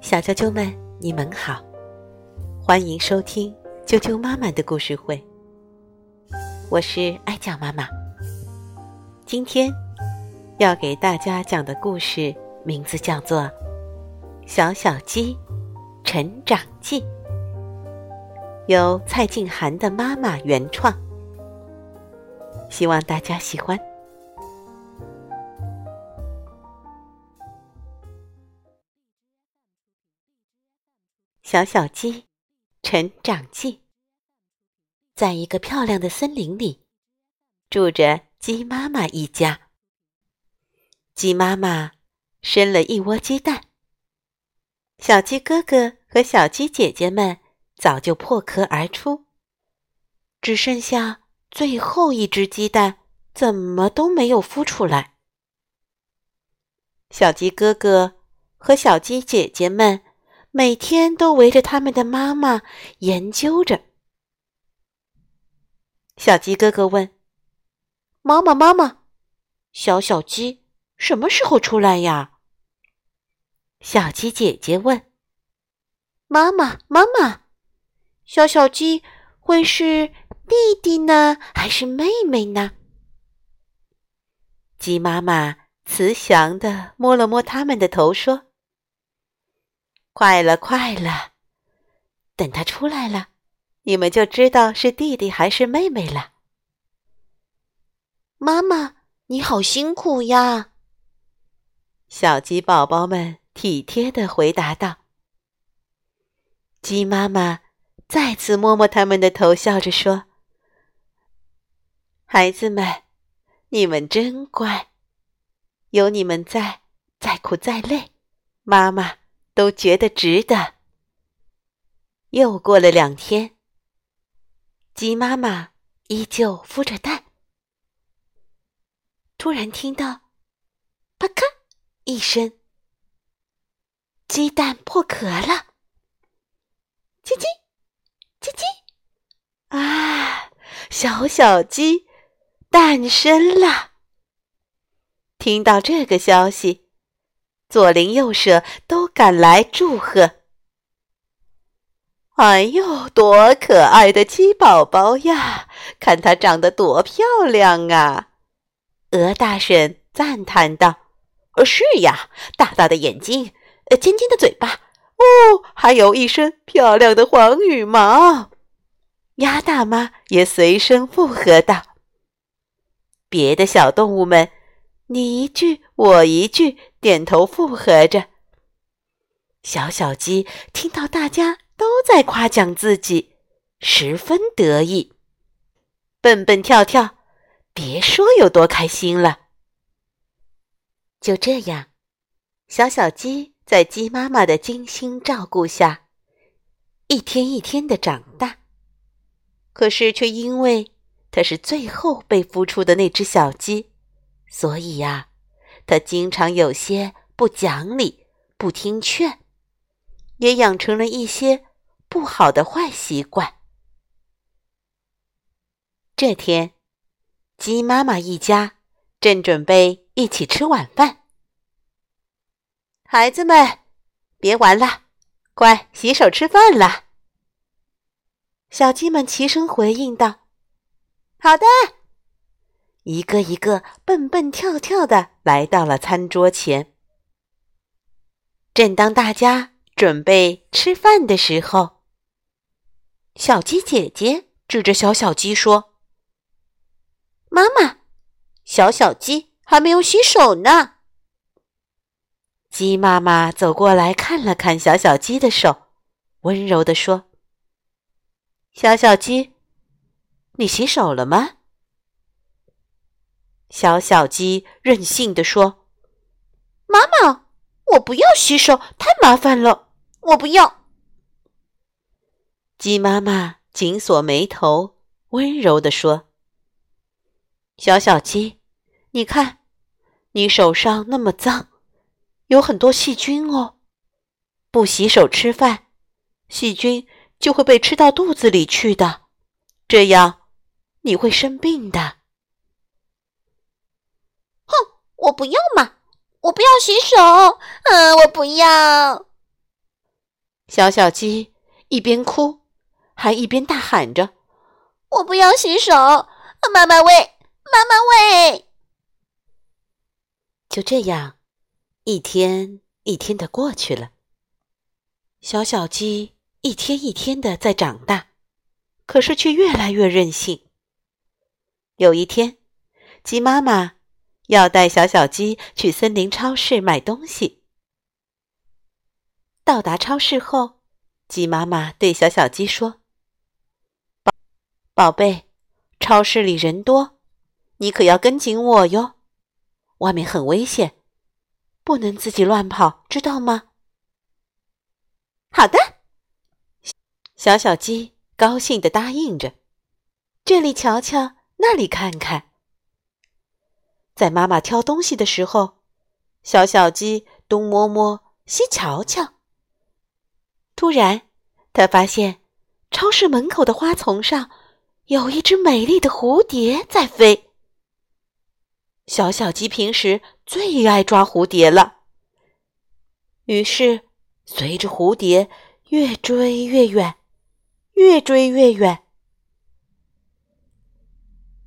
小啾啾们，你们好，欢迎收听啾啾妈妈的故事会。我是爱讲妈妈，今天要给大家讲的故事名字叫做《小小鸡成长记》，由蔡静涵的妈妈原创，希望大家喜欢。小小鸡成长记，在一个漂亮的森林里，住着鸡妈妈一家。鸡妈妈生了一窝鸡蛋，小鸡哥哥和小鸡姐姐们早就破壳而出，只剩下最后一只鸡蛋，怎么都没有孵出来。小鸡哥哥和小鸡姐姐们。每天都围着他们的妈妈研究着。小鸡哥哥问：“妈妈，妈妈，小小鸡什么时候出来呀？”小鸡姐姐问：“妈妈，妈妈，小小鸡会是弟弟呢，还是妹妹呢？”鸡妈妈慈祥的摸了摸他们的头，说。快了，快了！等他出来了，你们就知道是弟弟还是妹妹了。妈妈，你好辛苦呀！小鸡宝宝们体贴的回答道。鸡妈妈再次摸摸他们的头，笑着说：“孩子们，你们真乖，有你们在，再苦再累，妈妈。”都觉得值得。又过了两天，鸡妈妈依旧孵着蛋，突然听到“啪咔”一声，鸡蛋破壳了。叽叽叽叽，啊，小小鸡诞生了！听到这个消息。左邻右舍都赶来祝贺。哎呦，多可爱的鸡宝宝呀！看它长得多漂亮啊！鹅大婶赞叹道：“呃，是呀，大大的眼睛，呃，尖尖的嘴巴，哦，还有一身漂亮的黄羽毛。”鸭大妈也随声附和道：“别的小动物们。”你一句我一句，点头附和着。小小鸡听到大家都在夸奖自己，十分得意，蹦蹦跳跳，别说有多开心了。就这样，小小鸡在鸡妈妈的精心照顾下，一天一天的长大。可是，却因为它是最后被孵出的那只小鸡。所以呀，他经常有些不讲理、不听劝，也养成了一些不好的坏习惯。这天，鸡妈妈一家正准备一起吃晚饭，孩子们，别玩了，快洗手吃饭了。小鸡们齐声回应道：“好的。”一个一个蹦蹦跳跳的来到了餐桌前。正当大家准备吃饭的时候，小鸡姐姐指着小小鸡说：“妈妈，小小鸡还没有洗手呢。”鸡妈妈走过来看了看小小鸡的手，温柔的说：“小小鸡，你洗手了吗？”小小鸡任性地说：“妈妈，我不要洗手，太麻烦了，我不要。”鸡妈妈紧锁眉头，温柔地说：“小小鸡，你看，你手上那么脏，有很多细菌哦。不洗手吃饭，细菌就会被吃到肚子里去的，这样你会生病的。”我不要嘛！我不要洗手，嗯，我不要。小小鸡一边哭，还一边大喊着：“我不要洗手，妈妈喂，妈妈喂。”就这样，一天一天的过去了。小小鸡一天一天的在长大，可是却越来越任性。有一天，鸡妈妈要带小小鸡去森林超市买东西。到达超市后，鸡妈妈对小小鸡说：“宝宝贝，超市里人多，你可要跟紧我哟。外面很危险，不能自己乱跑，知道吗？”好的，小小鸡高兴地答应着。这里瞧瞧，那里看看。在妈妈挑东西的时候，小小鸡东摸摸，西瞧瞧。突然，他发现超市门口的花丛上有一只美丽的蝴蝶在飞。小小鸡平时最爱抓蝴蝶了，于是。随着蝴蝶越追越远，越追越远。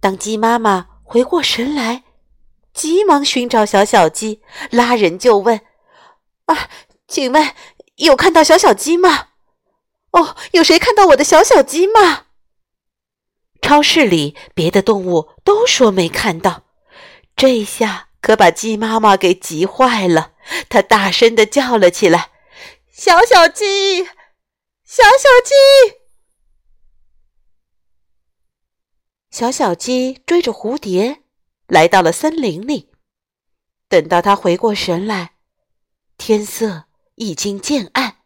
当鸡妈妈回过神来，急忙寻找小小鸡，拉人就问：“啊，请问有看到小小鸡吗？哦，有谁看到我的小小鸡吗？”超市里别的动物都说没看到，这下可把鸡妈妈给急坏了，它大声的叫了起来。小小鸡，小小鸡，小小鸡追着蝴蝶来到了森林里。等到他回过神来，天色已经渐暗，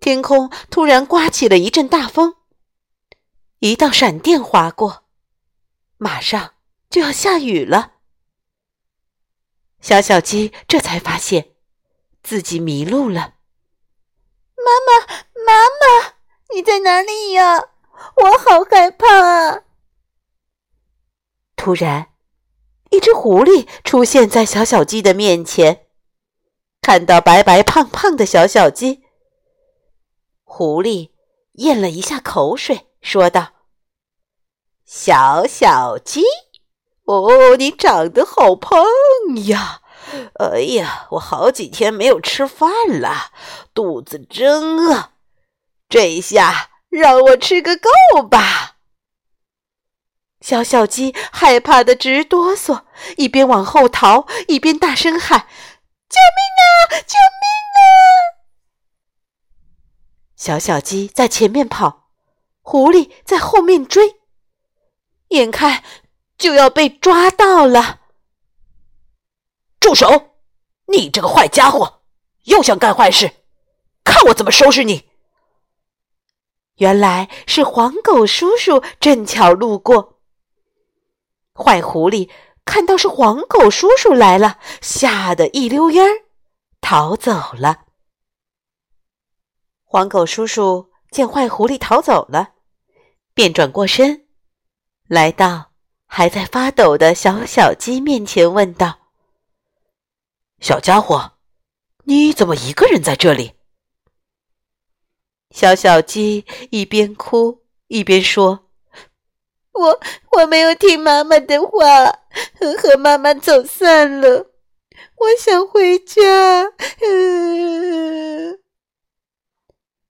天空突然刮起了一阵大风，一道闪电划过，马上就要下雨了。小小鸡这才发现自己迷路了。妈妈，妈妈，你在哪里呀？我好害怕啊！突然，一只狐狸出现在小小鸡的面前。看到白白胖胖的小小鸡，狐狸咽了一下口水，说道：“小小鸡，哦，你长得好胖呀！”哎呀，我好几天没有吃饭了，肚子真饿。这一下让我吃个够吧！小小鸡害怕的直哆嗦，一边往后逃，一边大声喊：“救命啊！救命啊！”小小鸡在前面跑，狐狸在后面追，眼看就要被抓到了。住手！你这个坏家伙，又想干坏事，看我怎么收拾你！原来是黄狗叔叔正巧路过，坏狐狸看到是黄狗叔叔来了，吓得一溜烟儿逃走了。黄狗叔叔见坏狐狸逃走了，便转过身，来到还在发抖的小小鸡面前，问道。小家伙，你怎么一个人在这里？小小鸡一边哭一边说：“我我没有听妈妈的话，和妈妈走散了。我想回家。”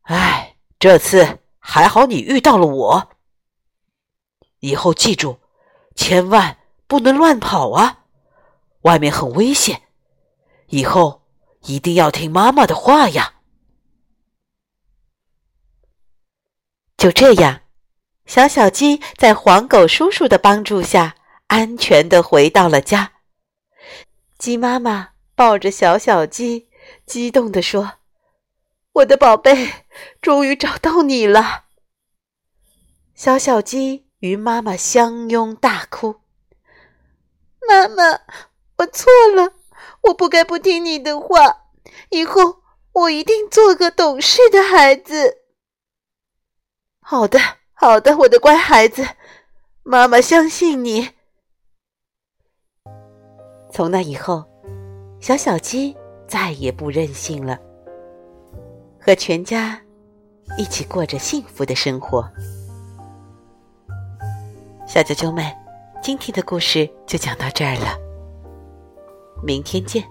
哎，这次还好你遇到了我。以后记住，千万不能乱跑啊！外面很危险。以后一定要听妈妈的话呀！就这样，小小鸡在黄狗叔叔的帮助下，安全的回到了家。鸡妈妈抱着小小鸡，激动地说：“我的宝贝，终于找到你了！”小小鸡与妈妈相拥大哭：“妈妈，我错了。”我不该不听你的话，以后我一定做个懂事的孩子。好的，好的，我的乖孩子，妈妈相信你。从那以后，小小鸡再也不任性了，和全家一起过着幸福的生活。小啾啾们，今天的故事就讲到这儿了，明天见。